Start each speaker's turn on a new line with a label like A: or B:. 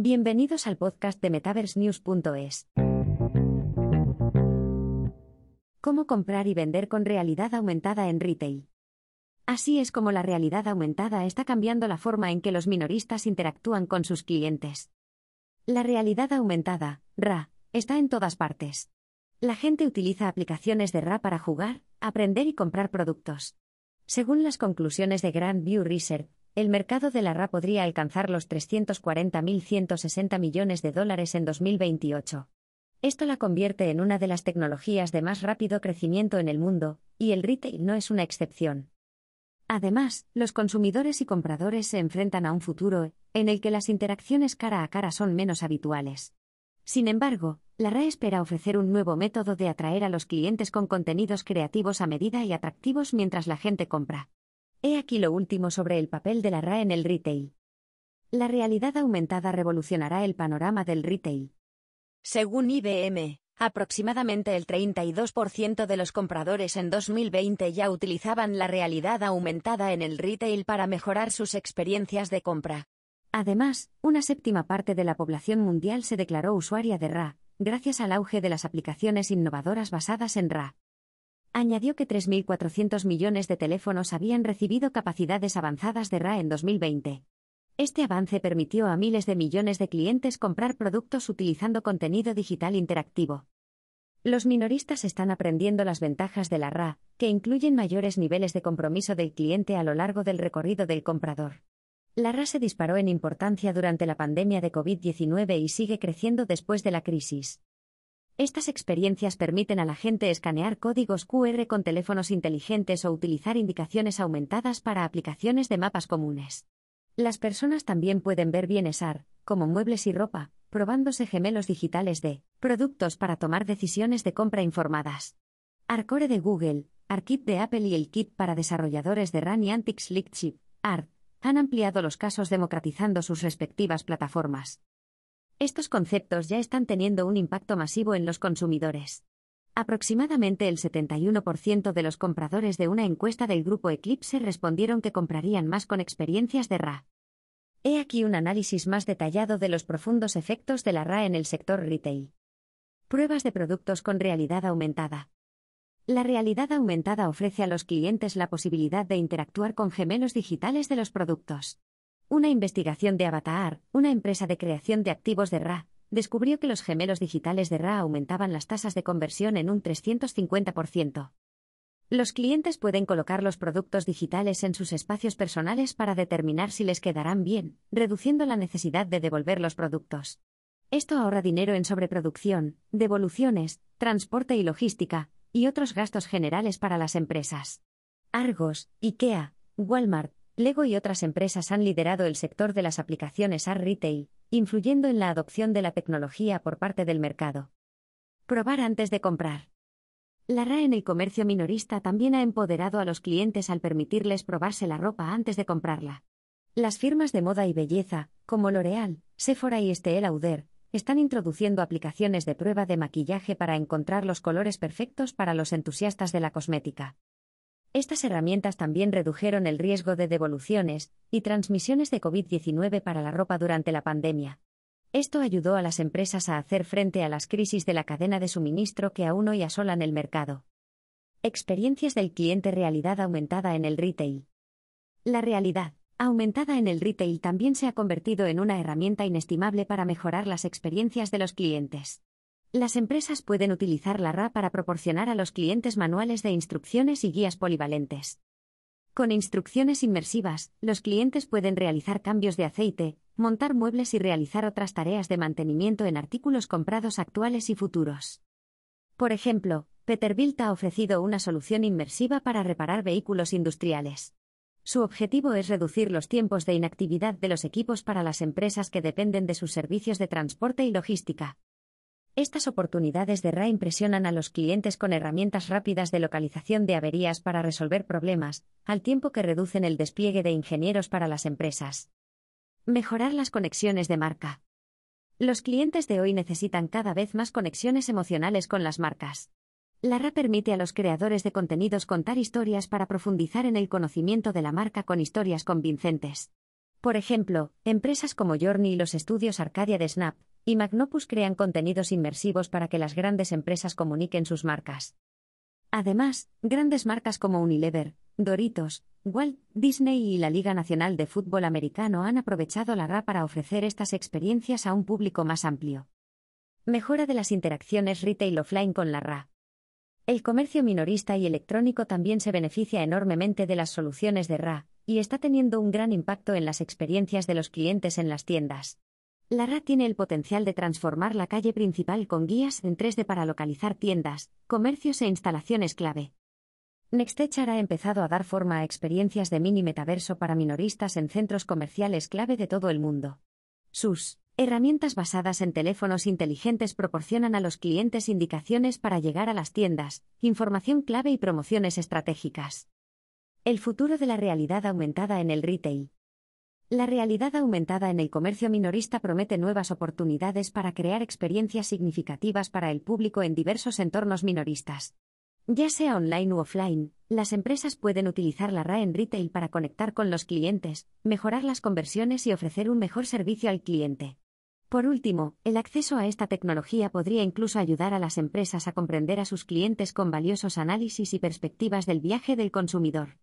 A: Bienvenidos al podcast de MetaverseNews.es. ¿Cómo comprar y vender con realidad aumentada en retail? Así es como la realidad aumentada está cambiando la forma en que los minoristas interactúan con sus clientes. La realidad aumentada, RA, está en todas partes. La gente utiliza aplicaciones de RA para jugar, aprender y comprar productos. Según las conclusiones de Grand View Research, el mercado de la RA podría alcanzar los 340.160 millones de dólares en 2028. Esto la convierte en una de las tecnologías de más rápido crecimiento en el mundo, y el retail no es una excepción. Además, los consumidores y compradores se enfrentan a un futuro en el que las interacciones cara a cara son menos habituales. Sin embargo, la RA espera ofrecer un nuevo método de atraer a los clientes con contenidos creativos a medida y atractivos mientras la gente compra. He aquí lo último sobre el papel de la RA en el retail. La realidad aumentada revolucionará el panorama del retail.
B: Según IBM, aproximadamente el 32% de los compradores en 2020 ya utilizaban la realidad aumentada en el retail para mejorar sus experiencias de compra.
A: Además, una séptima parte de la población mundial se declaró usuaria de RA, gracias al auge de las aplicaciones innovadoras basadas en RA. Añadió que 3.400 millones de teléfonos habían recibido capacidades avanzadas de RA en 2020. Este avance permitió a miles de millones de clientes comprar productos utilizando contenido digital interactivo. Los minoristas están aprendiendo las ventajas de la RA, que incluyen mayores niveles de compromiso del cliente a lo largo del recorrido del comprador. La RA se disparó en importancia durante la pandemia de COVID-19 y sigue creciendo después de la crisis. Estas experiencias permiten a la gente escanear códigos QR con teléfonos inteligentes o utilizar indicaciones aumentadas para aplicaciones de mapas comunes. Las personas también pueden ver bienestar, como muebles y ropa, probándose gemelos digitales de productos para tomar decisiones de compra informadas. Arcore de Google, ARKit de Apple y el kit para desarrolladores de RAN y Antix Chip, ART, han ampliado los casos democratizando sus respectivas plataformas. Estos conceptos ya están teniendo un impacto masivo en los consumidores. Aproximadamente el 71% de los compradores de una encuesta del grupo Eclipse respondieron que comprarían más con experiencias de RA. He aquí un análisis más detallado de los profundos efectos de la RA en el sector retail. Pruebas de productos con realidad aumentada. La realidad aumentada ofrece a los clientes la posibilidad de interactuar con gemelos digitales de los productos. Una investigación de Avatar, una empresa de creación de activos de RA, descubrió que los gemelos digitales de RA aumentaban las tasas de conversión en un 350%. Los clientes pueden colocar los productos digitales en sus espacios personales para determinar si les quedarán bien, reduciendo la necesidad de devolver los productos. Esto ahorra dinero en sobreproducción, devoluciones, transporte y logística, y otros gastos generales para las empresas. Argos, IKEA, Walmart, Lego y otras empresas han liderado el sector de las aplicaciones AR Retail, influyendo en la adopción de la tecnología por parte del mercado. Probar antes de comprar. La RA en el comercio minorista también ha empoderado a los clientes al permitirles probarse la ropa antes de comprarla. Las firmas de moda y belleza, como L'Oreal, Sephora y Estée Lauder, están introduciendo aplicaciones de prueba de maquillaje para encontrar los colores perfectos para los entusiastas de la cosmética. Estas herramientas también redujeron el riesgo de devoluciones y transmisiones de COVID-19 para la ropa durante la pandemia. Esto ayudó a las empresas a hacer frente a las crisis de la cadena de suministro que aún hoy asolan el mercado. Experiencias del cliente realidad aumentada en el retail. La realidad aumentada en el retail también se ha convertido en una herramienta inestimable para mejorar las experiencias de los clientes. Las empresas pueden utilizar la RA para proporcionar a los clientes manuales de instrucciones y guías polivalentes. Con instrucciones inmersivas, los clientes pueden realizar cambios de aceite, montar muebles y realizar otras tareas de mantenimiento en artículos comprados actuales y futuros. Por ejemplo, Peterbilt ha ofrecido una solución inmersiva para reparar vehículos industriales. Su objetivo es reducir los tiempos de inactividad de los equipos para las empresas que dependen de sus servicios de transporte y logística. Estas oportunidades de RA impresionan a los clientes con herramientas rápidas de localización de averías para resolver problemas, al tiempo que reducen el despliegue de ingenieros para las empresas. Mejorar las conexiones de marca. Los clientes de hoy necesitan cada vez más conexiones emocionales con las marcas. La RA permite a los creadores de contenidos contar historias para profundizar en el conocimiento de la marca con historias convincentes. Por ejemplo, empresas como Journey y los estudios Arcadia de Snap y Magnopus crean contenidos inmersivos para que las grandes empresas comuniquen sus marcas. Además, grandes marcas como Unilever, Doritos, Walt Disney y la Liga Nacional de Fútbol Americano han aprovechado la RA para ofrecer estas experiencias a un público más amplio. Mejora de las interacciones retail offline con la RA. El comercio minorista y electrónico también se beneficia enormemente de las soluciones de RA, y está teniendo un gran impacto en las experiencias de los clientes en las tiendas. La RA tiene el potencial de transformar la calle principal con guías en 3D para localizar tiendas, comercios e instalaciones clave. Nextechar ha empezado a dar forma a experiencias de mini metaverso para minoristas en centros comerciales clave de todo el mundo. Sus herramientas basadas en teléfonos inteligentes proporcionan a los clientes indicaciones para llegar a las tiendas, información clave y promociones estratégicas. El futuro de la realidad aumentada en el retail. La realidad aumentada en el comercio minorista promete nuevas oportunidades para crear experiencias significativas para el público en diversos entornos minoristas. Ya sea online u offline, las empresas pueden utilizar la RA en retail para conectar con los clientes, mejorar las conversiones y ofrecer un mejor servicio al cliente. Por último, el acceso a esta tecnología podría incluso ayudar a las empresas a comprender a sus clientes con valiosos análisis y perspectivas del viaje del consumidor.